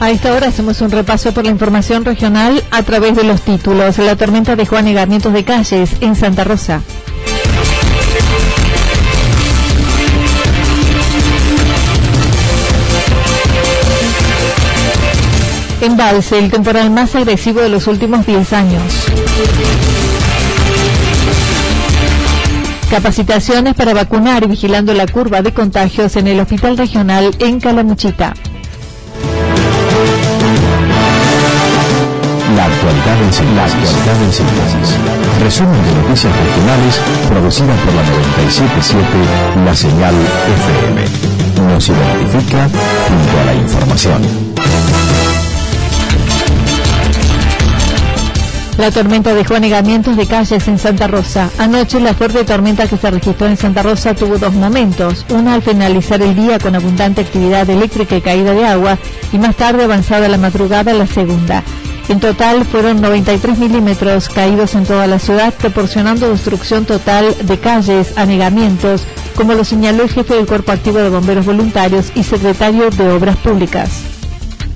A esta hora hacemos un repaso por la información regional a través de los títulos. La tormenta dejó anegamientos de calles en Santa Rosa. Embalse, el temporal más agresivo de los últimos 10 años. Capacitaciones para vacunar y vigilando la curva de contagios en el Hospital Regional en Calamuchita. Actualidad en síntesis. Resumen de noticias regionales producidas por la 977 La Señal FM. Nos identifica junto a la información. La tormenta dejó anegamientos de calles en Santa Rosa. Anoche la fuerte tormenta que se registró en Santa Rosa tuvo dos momentos. Una al finalizar el día con abundante actividad eléctrica y caída de agua y más tarde avanzada la madrugada la segunda. En total fueron 93 milímetros caídos en toda la ciudad, proporcionando destrucción total de calles, anegamientos, como lo señaló el jefe del Cuerpo Activo de Bomberos Voluntarios y secretario de Obras Públicas.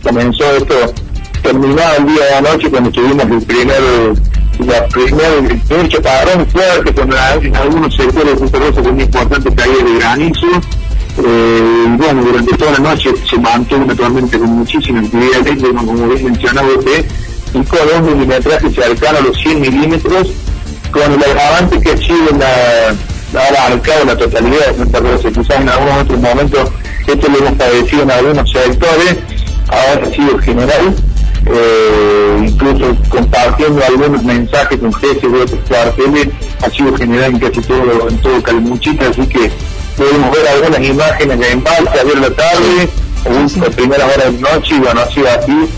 Comenzó esto terminado el día de anoche cuando tuvimos el primer la primera, el primer chaparrón fuerte con en algunos sectores de muy importante caída de granizo eh, bueno durante toda la noche se mantuvo una tormenta con muchísima actividad como bien mencionado usted y con un milimetraje cercano a los 100 milímetros con el agravante que ha sido la ha abarcado la totalidad de Santa Rosa quizás en algunos otros momentos esto lo hemos padecido en algunos sectores ahora ha sido general eh, incluso compartiendo algunos mensajes con jefes de otros cuarteles, ha sido general en casi todo, en todo Calmuchita, así que podemos ver algunas imágenes de embalse a ver la tarde, o a primera hora de noche, y bueno, ha sido así,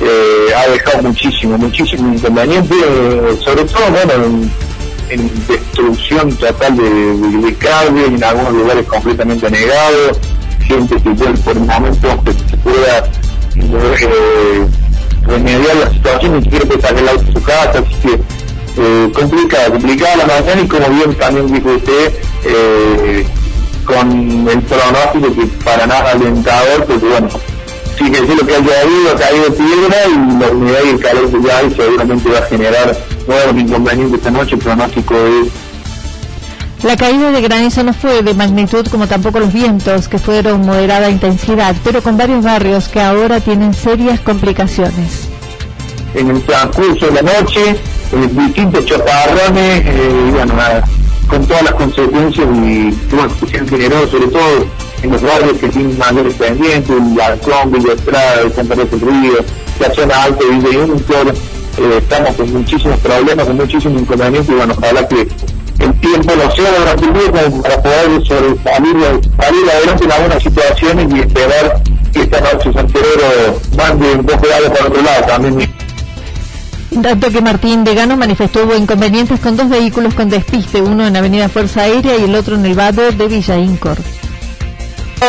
eh, ha dejado muchísimo, muchísimo inconveniente, eh, sobre todo, bueno, en, destrucción total de, de, de en algunos lugares completamente negados, gente que por el momento que se pueda eh, remediar la situación y quiere que salga el auto de su casa, así que eh, complicada, complicada la mañana y como bien también dijo usted, eh, con el pronóstico que para nada alentador, porque bueno, sí que sí lo que ha llovido, ha caído piedra y la humedad y el calor que ya hay seguramente va a generar nuevos inconvenientes esta noche, el pronóstico es la caída de granizo no fue de magnitud como tampoco los vientos, que fueron moderada intensidad, pero con varios barrios que ahora tienen serias complicaciones. En el transcurso de la noche, eh, distintos chaparrones, eh, bueno, con todas las consecuencias y bueno, que se han generado sobre todo en los barrios que tienen mayores pendientes, la Villa Estrada, Santa Rosa del Río, la zona alta de Villa eh, estamos con muchísimos problemas, con muchísimos inconvenientes y bueno, ojalá que el tiempo lo sea como para poder salir, salir adelante en algunas situaciones y esperar que esta noche San Pedro mande un poco de para otro lado también. Dato que Martín Degano manifestó hubo inconvenientes con dos vehículos con despiste, uno en Avenida Fuerza Aérea y el otro en el vado de Villa Incor.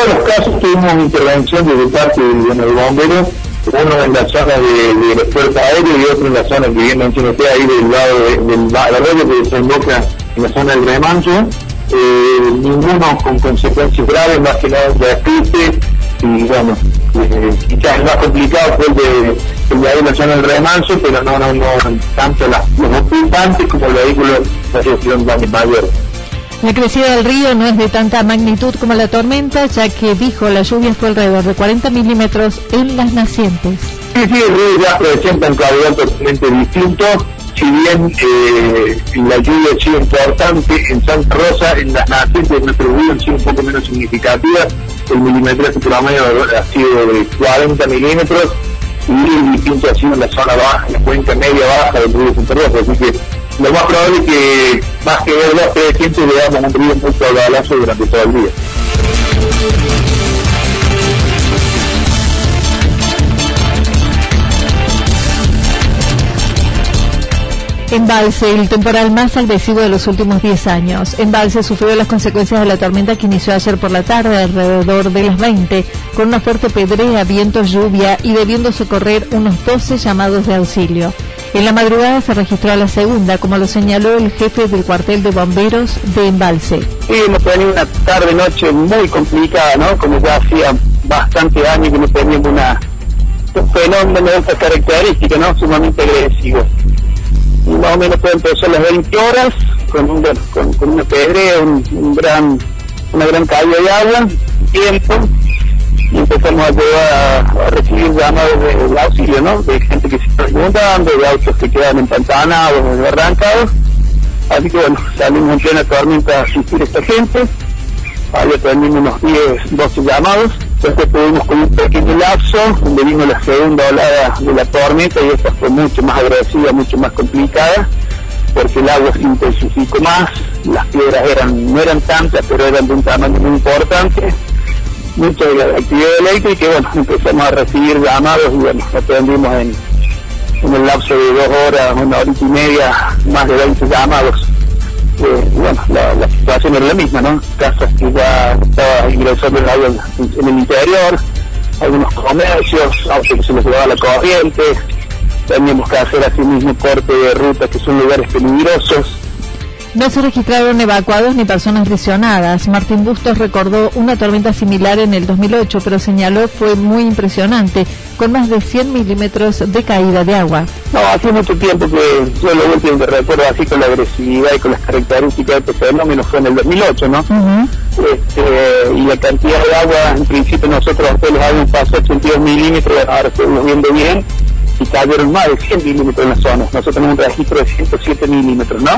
En los casos tuvimos intervención desde parte del, del bombero, uno en la zona de, de Fuerza Aérea y otro en la zona que bien mencionó usted ahí del lado de, del radio que desemboca en la zona del remanso, eh, ninguno con consecuencias graves, más que nada de asiste, y bueno, eh, quizás el más complicado fue el de, de ahí la zona del remanso, pero no, no, no, tanto los ocupantes como el vehículo no sufrieron daños mayores. La crecida del río no es de tanta magnitud como la tormenta, ya que dijo la lluvia fue alrededor de 40 milímetros en las nacientes. Sí, sí, el río ya presenta un caudal totalmente distinto. Si bien eh, la lluvia ha sido importante en Santa Rosa, en las nacientes de nuestro río han sido un poco menos significativas. El milimetraje promedio ha sido de 40 milímetros y el distinto ha sido en la zona baja, en la cuenca media baja del río Santa Rosa. Así que lo más probable es que más que ver dos tres le veamos un río muy caudaloso durante todo el día. Embalse, el temporal más agresivo de los últimos 10 años. Embalse sufrió las consecuencias de la tormenta que inició ayer por la tarde, alrededor de las 20, con una fuerte pedrea, viento, lluvia y debiendo socorrer unos 12 llamados de auxilio. En la madrugada se registró la segunda, como lo señaló el jefe del cuartel de bomberos de Embalse. Sí, hemos tenido una tarde-noche muy complicada, ¿no? Como ya hacía bastante años que no teníamos una, un fenómeno de estas características, ¿no? Sumamente agresivo. Y más o menos puede empezar a las 20 horas con, un, con, una pedrea, un, gran, una gran caída de agua, tiempo, y empezamos a, a, recibir llamados de, auxilio, ¿no? De gente que se está preguntando, de autos que quedan empantanados, arrancados. Así que bueno, salimos en plena tormenta a asistir a esta gente. Había también unos 10, 12 llamados. Después tuvimos con un pequeño lapso, donde vino la segunda olada de la tormenta y esta fue mucho más agresiva, mucho más complicada, porque el agua se intensificó más, las piedras eran no eran tantas, pero eran de un tamaño muy importante mucha actividad eléctrica y bueno, empezamos a recibir llamados y bueno, atendimos en, en el lapso de dos horas, una hora y media, más de 20 llamados. Eh, bueno, la, situación era la misma, ¿no? Casas que ya estaba ingresando en, el interior, algunos comercios, autos que se les llevaba la corriente, teníamos que hacer así mismo corte de ruta que son lugares peligrosos, no se registraron evacuados ni personas lesionadas. Martín Bustos recordó una tormenta similar en el 2008, pero señaló fue muy impresionante, con más de 100 milímetros de caída de agua. No, hace mucho tiempo que yo lo último que recuerdo así con la agresividad y con las características de este fenómeno fue en el 2008, ¿no? este, y la cantidad de agua, en principio nosotros después los habíamos pasado 82 milímetros, ahora estamos viendo bien, y cayeron más de 100 milímetros en la zona. Nosotros tenemos un registro de 107 milímetros, ¿no?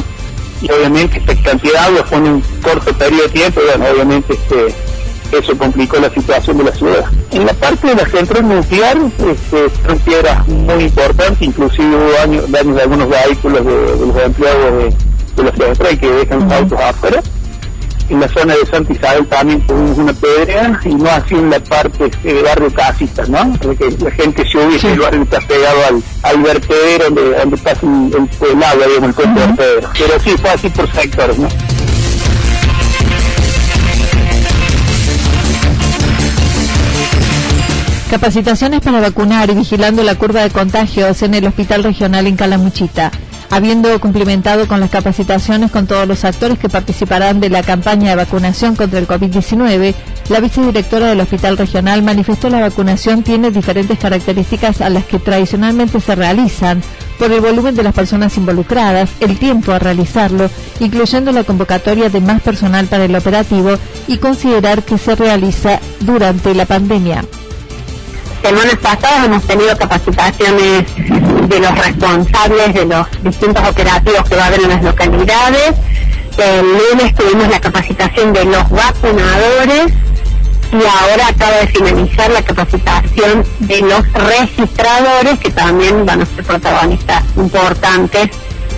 Y obviamente esta cantidad de agua fue en un corto periodo de tiempo, bueno, obviamente este, eso complicó la situación de la ciudad. En la parte de la central nuclear, este, fueron piedras muy importantes, inclusive hubo daños, de algunos vehículos de, los empleados de, de la ciudad que dejan sus autos afuera en la zona de Santa Isabel también tuvimos una pedrea y no así en la parte de barrio Casistas, ¿no? Porque la gente se ubica el barrio está pegado al, al vertedero donde, donde pasa el, el, agua, digamos, el puente vertedero. Pero sí fue así por sectores, ¿no? Capacitaciones para vacunar y vigilando la curva de contagios en el Hospital Regional en Calamuchita habiendo cumplimentado con las capacitaciones con todos los actores que participarán de la campaña de vacunación contra el COVID-19, la vicedirectora del Hospital Regional manifestó la vacunación tiene diferentes características a las que tradicionalmente se realizan por el volumen de las personas involucradas, el tiempo a realizarlo, incluyendo la convocatoria de más personal para el operativo y considerar que se realiza durante la pandemia semanas pasadas hemos tenido capacitaciones de los responsables de los distintos operativos que va a haber en las localidades. El lunes tuvimos la capacitación de los vacunadores y ahora acaba de finalizar la capacitación de los registradores que también van a ser protagonistas importantes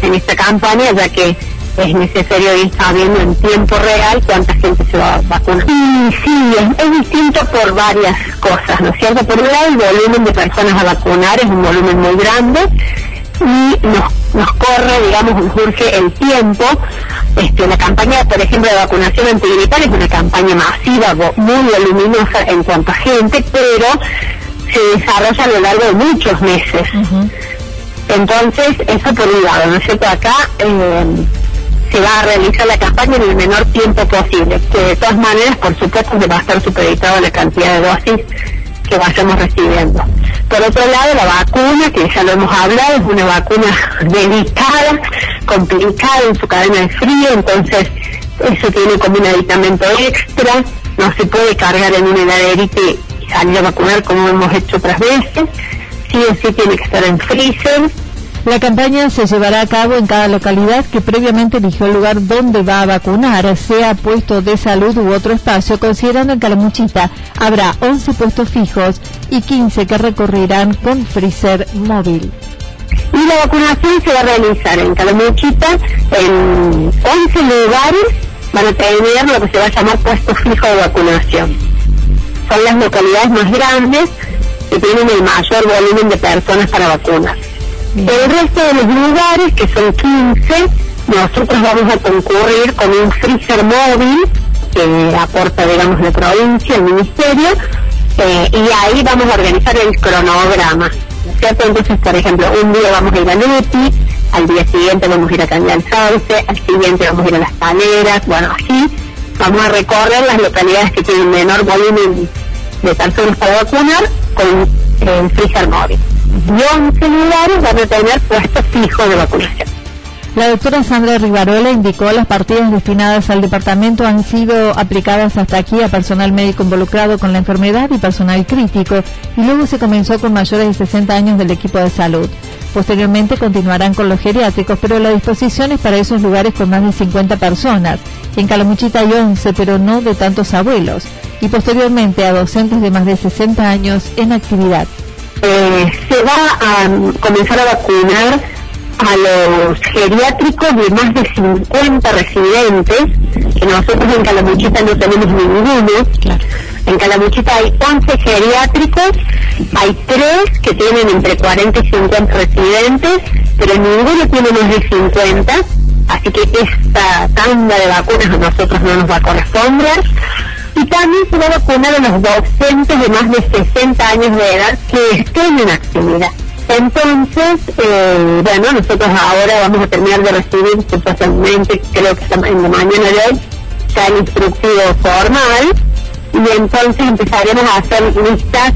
en esta campaña ya que es necesario ir sabiendo en tiempo real cuánta gente se va a vacunar. Y sí, es, distinto por varias cosas, ¿no es cierto? Por un lado, el volumen de personas a vacunar es un volumen muy grande y nos, nos corre, digamos, nos surge el tiempo. Este, la campaña, por ejemplo, de vacunación antigripal es una campaña masiva, muy voluminosa en cuanto a gente, pero se desarrolla a lo largo de muchos meses. Entonces, eso por un lado, ¿no es cierto? Acá eh, se va a realizar la campaña en el menor tiempo posible, que de todas maneras, por supuesto, se va a estar supeditado la cantidad de dosis que vayamos recibiendo. Por otro lado, la vacuna, que ya lo hemos hablado, es una vacuna delicada, complicada en su cadena de frío, entonces eso tiene como un aditamento extra, no se puede cargar en un heladerita y salir a vacunar como hemos hecho otras veces, sí o sí tiene que estar en freezer, la campaña se llevará a cabo en cada localidad que previamente eligió el lugar donde va a vacunar, sea puesto de salud u otro espacio, considerando en Calamuchita habrá 11 puestos fijos y 15 que recorrerán con freezer móvil. Y la vacunación se va a realizar en Calamuchita en 11 lugares, van a tener lo que se va a llamar puestos fijos de vacunación. Son las localidades más grandes que tienen el mayor volumen de personas para El resto de los lugares, que son 15, nosotros vamos a concurrir con un freezer móvil que aporta, digamos, la provincia, el ministerio, eh, y ahí vamos a organizar el cronograma. ¿cierto? Entonces, por ejemplo, un día vamos a ir a Leti, al día siguiente vamos a ir a Cañal Sauce, al siguiente vamos a ir a Las Paleras, bueno, así vamos a recorrer las localidades que tienen menor volumen de personas para vacunar con el freezer móvil y 11 lugares van a tener puestos fijos de vacunación. La doctora Sandra Rivarola indicó las partidas destinadas al departamento han sido aplicadas hasta aquí a personal médico involucrado con la enfermedad y personal crítico y luego se comenzó con mayores de 60 años del equipo de salud. Posteriormente continuarán con los geriátricos, pero la disposición es para esos lugares con más de 50 personas. En Calamuchita hay 11, pero no de tantos abuelos. Y posteriormente a docentes de más de 60 años en actividad. Eh, se va a comenzar a vacunar a los geriátricos de más de 50 residentes, que nosotros en Calamuchita no tenemos ninguno. En Calamuchita hay 11 geriátricos, hay 3 que tienen entre 40 y 50 residentes, pero ninguno tiene más de 50, así que esta tanda de vacunas a nosotros no nos va a corresponder y también se va a vacunar a los docentes de más de 60 años de edad que estén en actividad. Entonces, eh, bueno, nosotros ahora vamos a terminar de recibir supuestamente, creo que en la mañana de hoy, el instructivo formal y entonces empezaremos a hacer listas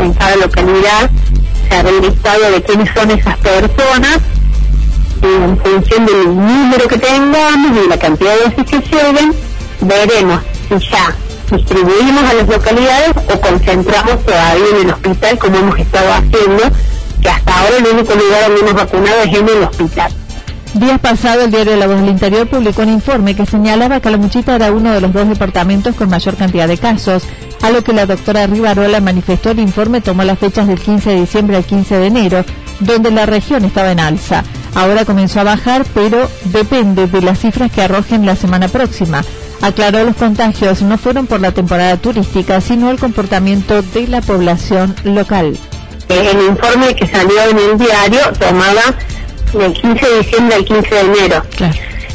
en cada localidad, se el listado de quiénes son esas personas y en función del número que tengamos y la cantidad de dosis que lleguen, veremos si ya distribuimos a las localidades o concentramos todavía en el hospital como hemos estado haciendo, que hasta ahora el único lugar donde hemos vacunado es en el hospital. Días pasados, el diario La Voz del Interior publicó un informe que señalaba que la Muchita era uno de los dos departamentos con mayor cantidad de casos, a lo que la doctora Rivarola manifestó el informe tomó las fechas del 15 de diciembre al 15 de enero, donde la región estaba en alza. Ahora comenzó a bajar, pero depende de las cifras que arrojen la semana próxima. Aclaró los contagios no fueron por la temporada turística, sino el comportamiento de la población local. El informe que salió en el diario tomaba del 15 de diciembre al 15 de enero.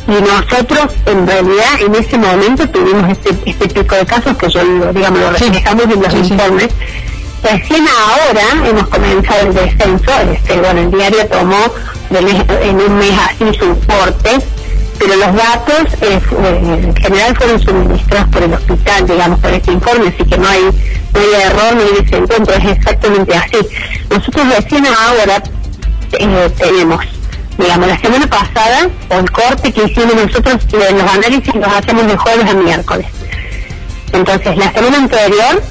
Y nosotros, en realidad, en ese momento tuvimos este, este pico de casos que yo, digamos, lo reflejamos en los informes. Recién ahora hemos comenzado el descenso, este, bueno, el diario tomó en un mes así su porte pero los datos eh, eh, en general fueron suministrados por el hospital, digamos, por este informe, así que no hay, no hay error, no hay desencuentro, es exactamente así. Nosotros recién ahora eh, tenemos, digamos, la semana pasada, el corte que hicimos nosotros, los análisis los hacemos de jueves a miércoles. Entonces, la semana anterior,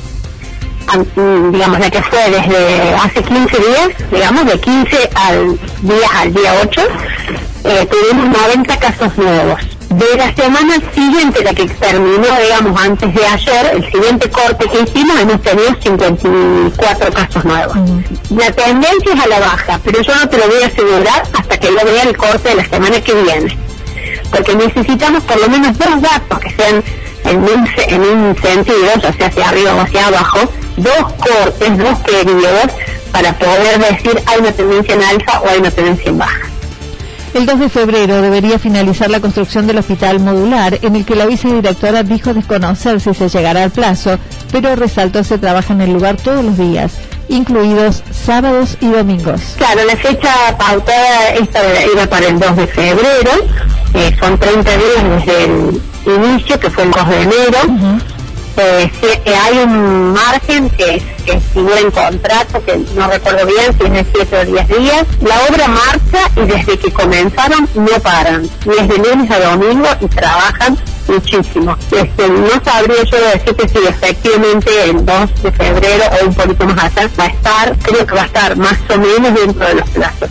digamos, la que fue desde hace 15 días, digamos, de 15 al día al día 8, eh, tuvimos 90 casos nuevos. De la semana siguiente, la que terminó, digamos, antes de ayer, el siguiente corte que hicimos, hemos tenido 54 casos nuevos. La tendencia es a la baja, pero yo no te lo voy a asegurar hasta que yo vea el corte de la semana que viene. Porque necesitamos por lo menos dos datos que sean en un, en un sentido, ya sea hacia arriba o hacia abajo, dos cortes, dos periodos, para poder decir hay una tendencia en alza o hay una tendencia en baja. El 2 de febrero debería finalizar la construcción del hospital modular, en el que la vicedirectora dijo desconocer si se llegará al plazo, pero resaltó se trabaja en el lugar todos los días, incluidos sábados y domingos. Claro, la fecha pautada esta iba para el 2 de febrero, eh, son 30 días desde el inicio, que fue el 2 de enero. Eh, hay un margen que, que figura en contrato, que no recuerdo bien si es de 7 o 10 días. La obra marcha y desde que comenzaron no paran, desde lunes a domingo y trabajan muchísimo. Este, no sabría yo decirte si efectivamente el 2 de febrero o un poquito más allá va a estar, creo que va a estar más o menos dentro de los plazos.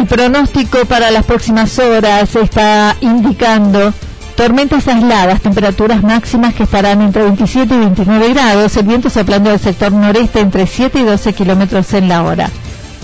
El pronóstico para las próximas horas está indicando tormentas aisladas, temperaturas máximas que estarán entre 27 y 29 grados, el viento soplando del sector noreste entre 7 y 12 kilómetros en la hora.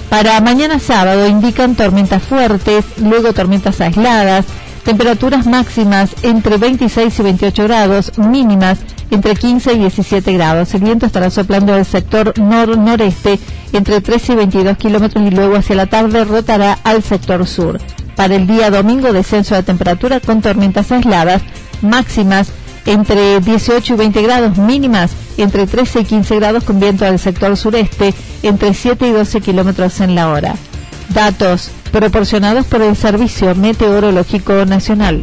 Para mañana sábado indican tormentas fuertes, luego tormentas aisladas, temperaturas máximas entre 26 y 28 grados, mínimas entre 15 y 17 grados. El viento estará soplando del sector nor-noreste entre 13 y 22 kilómetros y luego hacia la tarde rotará al sector sur. Para el día domingo, descenso de temperatura con tormentas aisladas, máximas entre 18 y 20 grados, mínimas entre 13 y 15 grados con viento del sector sureste entre 7 y 12 kilómetros en la hora. Datos proporcionados por el Servicio Meteorológico Nacional.